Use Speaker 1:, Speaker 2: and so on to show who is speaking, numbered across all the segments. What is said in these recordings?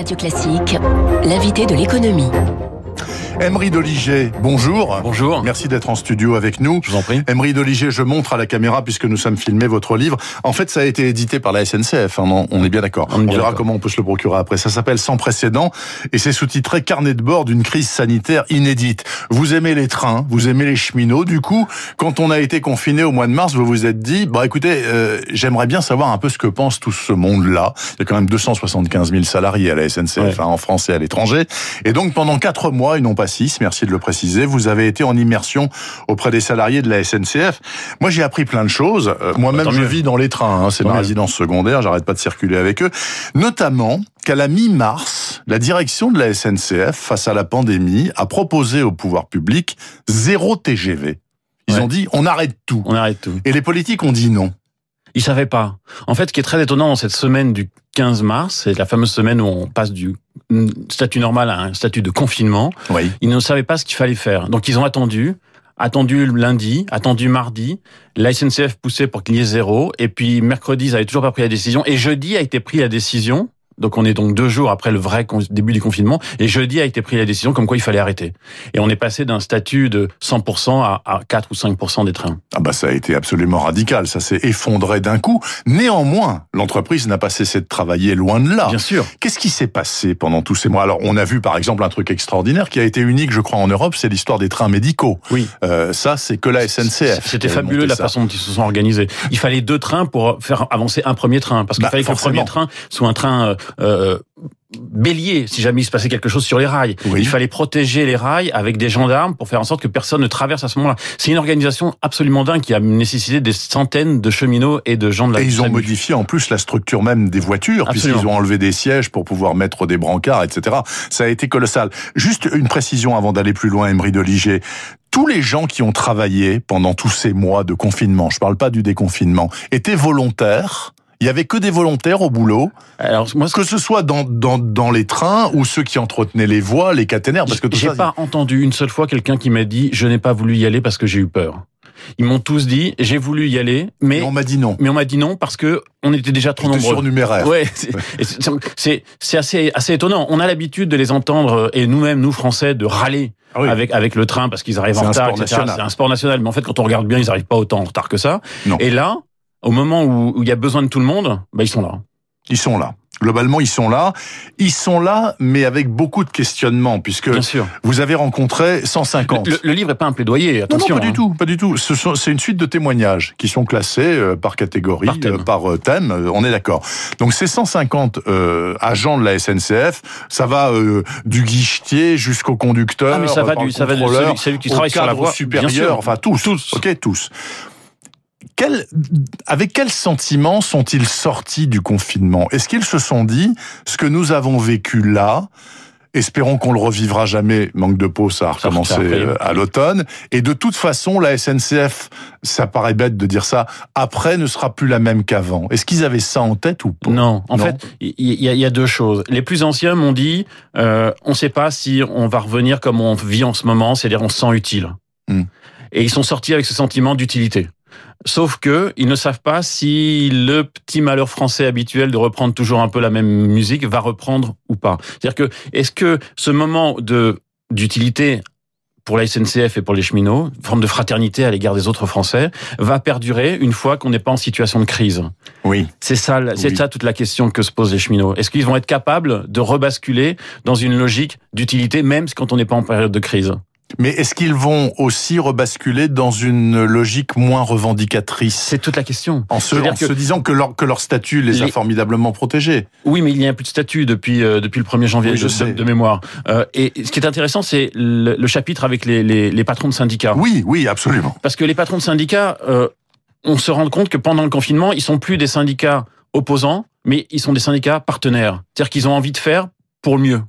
Speaker 1: Radio Classique, l'invité de l'économie.
Speaker 2: Emery Doliger, bonjour.
Speaker 3: Bonjour.
Speaker 2: Merci d'être en studio avec nous.
Speaker 3: Je vous en prie.
Speaker 2: Emery Doliger, je montre à la caméra puisque nous sommes filmés votre livre. En fait, ça a été édité par la SNCF. Hein, on est bien d'accord. On, verra comment on peut se le procurer après. Ça s'appelle Sans précédent et c'est sous-titré Carnet de bord d'une crise sanitaire inédite. Vous aimez les trains, vous aimez les cheminots. Du coup, quand on a été confiné au mois de mars, vous vous êtes dit, bah écoutez, euh, j'aimerais bien savoir un peu ce que pense tout ce monde-là. Il y a quand même 275 000 salariés à la SNCF hein, en France et à l'étranger. Et donc pendant quatre mois, ils n'ont pas six. Merci de le préciser. Vous avez été en immersion auprès des salariés de la SNCF. Moi, j'ai appris plein de choses. Euh, moi-même, je vis dans les trains. Hein, c'est ma résidence secondaire. J'arrête pas de circuler avec eux. Notamment qu'à la mi-mars, la direction de la SNCF, face à la pandémie, a proposé au pouvoir public zéro TGV. Ils ont dit on arrête tout.
Speaker 3: On arrête tout.
Speaker 2: Et les politiques ont dit non.
Speaker 3: Ils savaient pas. En fait, ce qui est très étonnant dans cette semaine du 15 mars, c'est la fameuse semaine où on passe du statut normal à un statut de confinement.
Speaker 2: Oui.
Speaker 3: Ils ne savaient pas ce qu'il fallait faire. Donc ils ont attendu, attendu lundi, attendu mardi. La SNCF poussait pour qu'il y ait zéro. Et puis mercredi, ils n'avaient toujours pas pris la décision. Et jeudi a été pris la décision donc on est donc deux jours après le vrai début du confinement. Et jeudi a été pris la décision comme quoi il fallait arrêter. Et on est passé d'un statut de 100% à, 4 ou 5% des trains.
Speaker 2: Ah bah ça a été absolument radical. Ça s'est effondré d'un coup. Néanmoins, l'entreprise n'a pas cessé de travailler loin de là.
Speaker 3: Bien sûr.
Speaker 2: Qu'est-ce qui s'est passé pendant tous ces mois? Alors on a vu par exemple un truc extraordinaire qui a été unique, je crois, en Europe, c'est l'histoire des trains médicaux.
Speaker 3: Oui.
Speaker 2: Euh, ça, c'est que la SNCF.
Speaker 3: C'était fabuleux la façon dont ils se sont organisés. Il fallait deux trains pour faire avancer un premier train, parce qu'il bah, fallait que le premier train soit un train euh, bélier si jamais il se passait quelque chose sur les rails. Il fallait protéger les rails avec des gendarmes pour faire en sorte que personne ne traverse à ce moment-là. C'est une organisation absolument dingue qui a nécessité des centaines de cheminots et de gens de la
Speaker 2: Et ils ont modifié en plus la structure même des voitures, puisqu'ils ont enlevé des sièges pour pouvoir mettre des brancards, etc. Ça a été colossal. Juste une précision avant d'aller plus loin, Emery de Liger tous les gens qui ont travaillé pendant tous ces mois de confinement, je parle pas du déconfinement, étaient volontaires il y avait que des volontaires au boulot. Alors moi, que ce soit dans, dans, dans les trains ou ceux qui entretenaient les voies, les caténaires, parce que
Speaker 3: j'ai pas entendu une seule fois quelqu'un qui m'a dit je n'ai pas voulu y aller parce que j'ai eu peur. Ils m'ont tous dit j'ai voulu y aller, mais,
Speaker 2: on m'a dit non.
Speaker 3: Mais on m'a dit non parce que on était déjà trop nombreux.
Speaker 2: Surnuméraire.
Speaker 3: Ouais, c'est c'est assez assez étonnant. On a l'habitude de les entendre et nous-mêmes nous Français de râler. Ah avec avec le train parce qu'ils arrivent en retard, C'est un sport national, mais en fait quand on regarde bien, ils arrivent pas autant en retard que ça.
Speaker 2: Non.
Speaker 3: Et là, au moment où, il y a besoin de tout le monde, bah, ils sont là.
Speaker 2: Ils sont là. Globalement, ils sont là. Ils sont là, mais avec beaucoup de questionnements, puisque vous avez rencontré 150.
Speaker 3: Le, livre n'est pas un plaidoyer, attention.
Speaker 2: Non, pas du hein. tout, pas du tout. C'est une suite de témoignages qui sont classés euh, par catégorie, par euh, thème. Euh, on est d'accord. Donc ces 150 agents de la SNCF, ça va du guichetier jusqu'au conducteur. Ah,
Speaker 3: mais ça va du, ça va du celui, qui travaille sur la voie
Speaker 2: supérieure. Enfin tous, tous. Ok, tous avec quel sentiment sont-ils sortis du confinement? Est-ce qu'ils se sont dit ce que nous avons vécu là Espérons qu'on le revivra jamais. Manque de peau, ça a recommencé euh, à l'automne. Et de toute façon, la SNCF, ça paraît bête de dire ça, après ne sera plus la même qu'avant. Est-ce qu'ils avaient ça en tête ou pas?
Speaker 3: Non. En fait, il y, a deux choses. Les plus anciens m'ont dit, euh, on ne sait pas si on va revenir comme on vit en ce moment, c'est-à-dire on se sent utile. Hmm. Et ils sont sortis avec ce sentiment d'utilité. Sauf que ils ne savent pas si le petit malheur français habituel de reprendre toujours un peu la même musique va reprendre ou pas. C'est-à-dire que est-ce que ce moment de d'utilité pour la SNCF et pour les cheminots, forme de fraternité à l'égard des autres Français, va perdurer une fois qu'on n'est pas en situation de crise?
Speaker 2: Oui.
Speaker 3: C'est ça, c'est ça toute la question que se posent les cheminots. Est-ce qu'ils vont être capables de rebasculer dans une logique d'utilité, même quand on n'est pas en période de crise?
Speaker 2: Mais est-ce qu'ils vont aussi rebasculer dans une logique moins revendicatrice
Speaker 3: C'est toute la question.
Speaker 2: En se, disant que leur, que leur statut les, a formidablement protégés.
Speaker 3: Oui, mais il n'y a plus de statut depuis, euh, depuis le 1er janvier de, mémoire. Euh, et ce qui est intéressant, c'est le, chapitre avec les, les, les, patrons de syndicats.
Speaker 2: Oui, oui, absolument.
Speaker 3: Parce que les patrons de syndicats, euh, on se rend compte que pendant le confinement, ils sont plus des syndicats opposants, mais ils sont des syndicats partenaires. C'est-à-dire qu'ils ont envie de faire pour le mieux.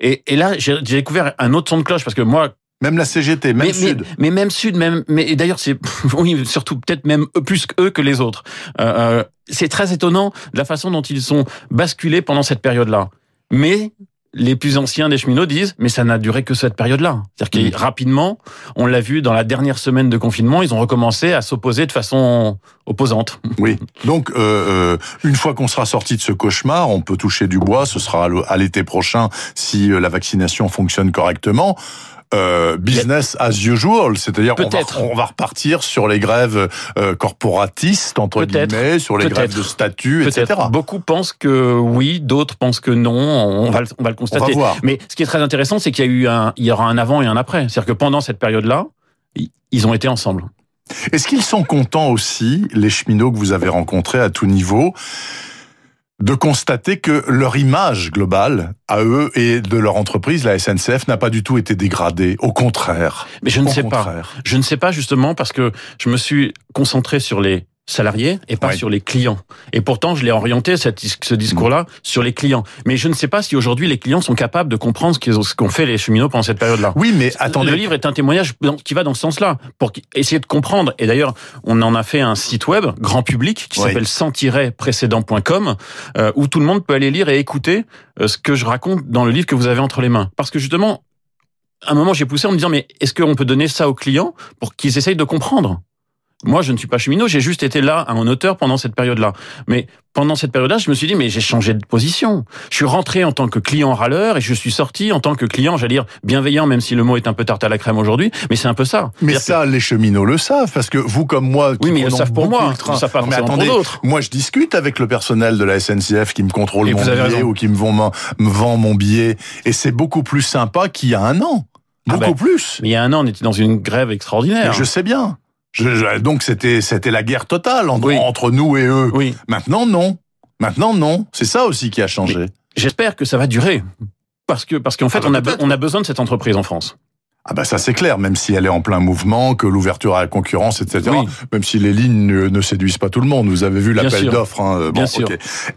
Speaker 3: Et, et là, j'ai découvert un autre son de cloche, parce que moi,
Speaker 2: même la CGT, même Sud.
Speaker 3: Mais, même Sud, même. Mais d'ailleurs, c'est oui, surtout peut-être même plus qu'eux que les autres. Euh, euh, c'est très étonnant de la façon dont ils sont basculés pendant cette période-là. Mais les plus anciens des cheminots disent, mais ça n'a duré que cette période-là. C'est-à-dire que mmh. rapidement, on l'a vu dans la dernière semaine de confinement, ils ont recommencé à s'opposer de façon opposante.
Speaker 2: Oui. Donc, euh, euh, une fois qu'on sera sorti de ce cauchemar, on peut toucher du bois. Ce sera à l'été prochain si euh, la vaccination fonctionne correctement euh, business as usual, c'est-à-dire on va, on va repartir sur les grèves euh, corporatistes entre guillemets, sur les grèves de statut, etc.
Speaker 3: Beaucoup pensent que oui, d'autres pensent que non. On va, on va le constater. Mais ce qui est très intéressant, c'est qu'il y a eu un, il y aura un avant et un après. C'est-à-dire que pendant cette période-là, ils ont été ensemble.
Speaker 2: Est-ce qu'ils sont contents aussi, les cheminots que vous avez rencontrés à tout niveau, de constater que leur image globale à eux et de leur entreprise, la SNCF, n'a pas du tout été dégradée. Au contraire.
Speaker 3: Mais je ne sais pas. Je ne sais pas justement parce que je me suis concentré sur les salariés et pas sur les clients. Et pourtant, je l'ai orienté cette, ce discours-là sur les clients. Mais je ne sais pas si aujourd'hui les clients sont capables de comprendre ce qu'ont fait les cheminots pendant cette période-là.
Speaker 2: Oui, mais attendez.
Speaker 3: Le livre est un témoignage qui va dans ce sens-là pour essayer de comprendre. Et d'ailleurs, on en a fait un site web grand public qui s'appelle sans-précédent.com euh, où tout le monde peut aller lire et écouter euh, ce que je raconte dans le livre que vous avez entre les mains. Parce que justement, à un moment, j'ai poussé en me disant, mais est-ce qu'on peut donner ça aux clients pour qu'ils essayent de comprendre moi, je ne suis pas cheminot, j'ai juste été là en auteur pendant cette période-là. Mais pendant cette période-là, je me suis dit, mais j'ai changé de position. Je suis rentré en tant que client râleur et je suis sorti en tant que client, j'allais dire, bienveillant, même si le mot est un peu tarte à la crème aujourd'hui, mais c'est un peu ça.
Speaker 2: Mais ça, les cheminots le savent, parce que vous comme moi...
Speaker 3: oui, mais ils le savent pour moi,
Speaker 2: ils savent pas pour d'autres. Moi, je discute avec le personnel de la SNCF qui me contrôle mon billet ou qui me, vend, me vend mon billet, et c'est beaucoup plus sympa qu'il y a un an. Ah beaucoup ben, plus.
Speaker 3: Mais il y a un an, on était dans une grève extraordinaire.
Speaker 2: je sais bien. Je, donc c'était c'était la guerre totale entre, entre nous et eux.
Speaker 3: Oui.
Speaker 2: Maintenant non. Maintenant non. C'est ça aussi qui a changé.
Speaker 3: J'espère que ça va durer parce que parce qu'en fait ah on a on a besoin de cette entreprise en France.
Speaker 2: Ah bah ça c'est clair, même si elle est en plein mouvement, que l'ouverture à la concurrence, etc. Même si les lignes ne, séduisent pas tout le monde. Vous avez vu l'appel d'offres. Hein.
Speaker 3: Bien sûr.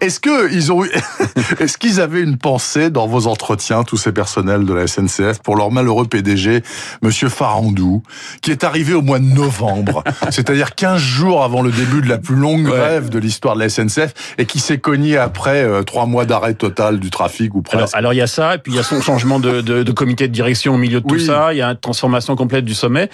Speaker 2: Est-ce que ils ont, est-ce qu'ils avaient une pensée dans vos entretiens, tous ces personnels de la SNCF, pour leur malheureux PDG, Monsieur Farandou, qui est arrivé au mois de novembre, c'est-à-dire 15 jours avant le début de la plus longue grève de l'histoire de la SNCF, et qui s'est cogné après euh, trois mois d'arrêt total du trafic ou presque.
Speaker 3: Alors il y a ça, et puis il y a son changement de, de, de comité de direction au milieu de tout ça il y a une transformation complète du sommet.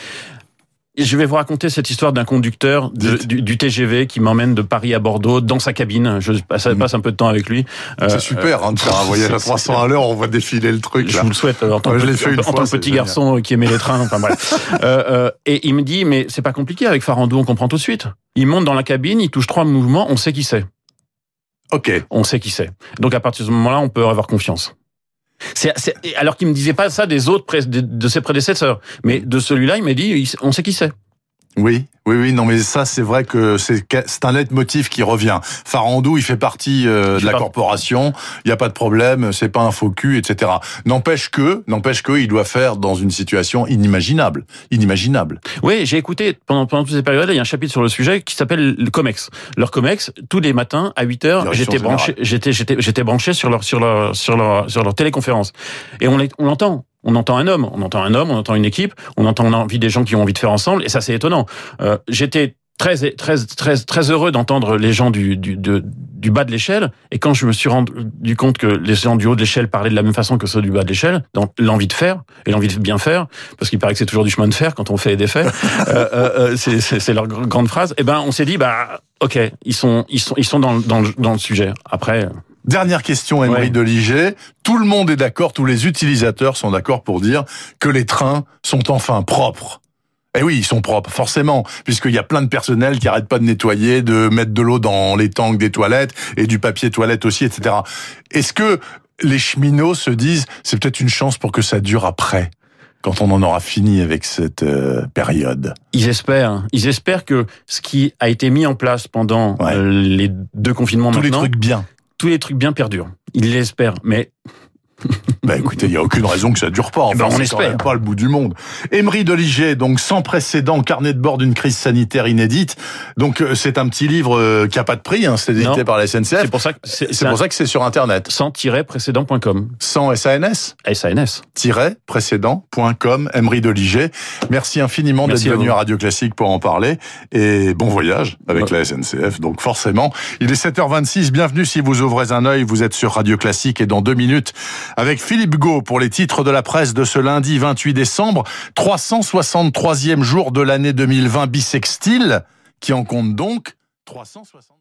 Speaker 3: Je vais vous raconter cette histoire d'un conducteur du, TGV qui m'emmène de Paris à Bordeaux dans sa cabine. Je passe, mm. un peu de temps avec lui.
Speaker 2: C'est euh, super hein, de faire un voyage à 300 à l'heure, on voit défiler le truc.
Speaker 3: Je vous le souhaite en tant, que, petit garçon qui aimait les trains. Enfin bref. Euh, euh, et il me dit mais c'est pas compliqué avec Farandou, on comprend tout de suite. Il monte dans la cabine, il touche trois mouvements, on sait qui c'est.
Speaker 2: Ok.
Speaker 3: On sait qui c'est. Donc à partir de ce moment-là, on peut avoir confiance. C'est, alors qu'il me disait pas ça des autres de ses prédécesseurs, mais de celui-là, il m'a dit, on sait qui c'est.
Speaker 2: Oui, oui, oui, non, mais ça, c'est vrai que c'est un leitmotiv qui revient. Farandou, il fait partie euh, de la corporation, il n'y a pas de problème, c'est pas un faux cul, etc. N'empêche que, n'empêche que, il doit faire dans une situation inimaginable, inimaginable.
Speaker 3: Oui, j'ai écouté pendant pendant toutes ces périodes, il y a un chapitre sur le sujet qui s'appelle le Comex. Leur Comex, tous les matins à 8 heures, j'étais branché, j'étais j'étais j'étais branché sur leur sur leur sur leur sur leur téléconférence. Et on l'entend, on entend un homme, on entend un homme, on entend une équipe, on entend l'envie des gens qui ont envie de faire ensemble, et ça c'est étonnant. Euh, J'étais très très très très heureux d'entendre les gens du du, du bas de l'échelle, et quand je me suis rendu compte que les gens du haut de l'échelle parlaient de la même façon que ceux du bas de l'échelle, donc l'envie de faire et l'envie de bien faire, parce qu'il paraît que c'est toujours du chemin de fer quand on fait des faits, euh, euh, euh c'est leur grande phrase. Et eh ben on s'est dit bah ok, ils sont ils sont ils sont dans dans, dans le sujet. Après.
Speaker 2: Dernière question, Emery de Liget. Tout le monde est d'accord, tous les utilisateurs sont d'accord pour dire que les trains sont enfin propres. Eh oui, ils sont propres, forcément, puisqu'il y a plein de personnel qui arrêtent pas de nettoyer, de mettre de l'eau dans les tanks des toilettes et du papier toilette aussi, etc. Est-ce que les cheminots se disent, c'est peut-être une chance pour que ça dure après quand on en aura fini avec cette euh, période?
Speaker 3: Ils espèrent. Ils espèrent que ce qui a été mis en place pendant euh, les deux confinements
Speaker 2: tous
Speaker 3: les
Speaker 2: trucs bien,
Speaker 3: tous les trucs bien perdurent. Ils l'espèrent, mais
Speaker 2: Bah écoutez, il n'y a aucune raison que ça dure pas.
Speaker 3: Eh ben, on espère.
Speaker 2: pas le bout du monde. Emery Deliger, donc sans précédent, carnet de bord d'une crise sanitaire inédite. Donc euh, c'est un petit livre euh, qui a pas de prix, hein, c'est édité par la SNCF.
Speaker 3: C'est pour ça que
Speaker 2: c'est pour ça que c'est sur internet.
Speaker 3: Sans-précédent.com.
Speaker 2: Sans SANS.
Speaker 3: SANS.
Speaker 2: précédent.com. Emery Deliger. Merci infiniment d'être venu à, Radio Classique pour en parler et bon voyage avec la SNCF. Donc forcément, il est 7h26. Bienvenue si vous ouvrez un œil. Vous êtes sur Radio Classique et dans deux minutes avec Philippe Gau pour les titres de la presse de ce lundi 28 décembre, 363e jour de l'année 2020 bissextile, qui en compte donc 360.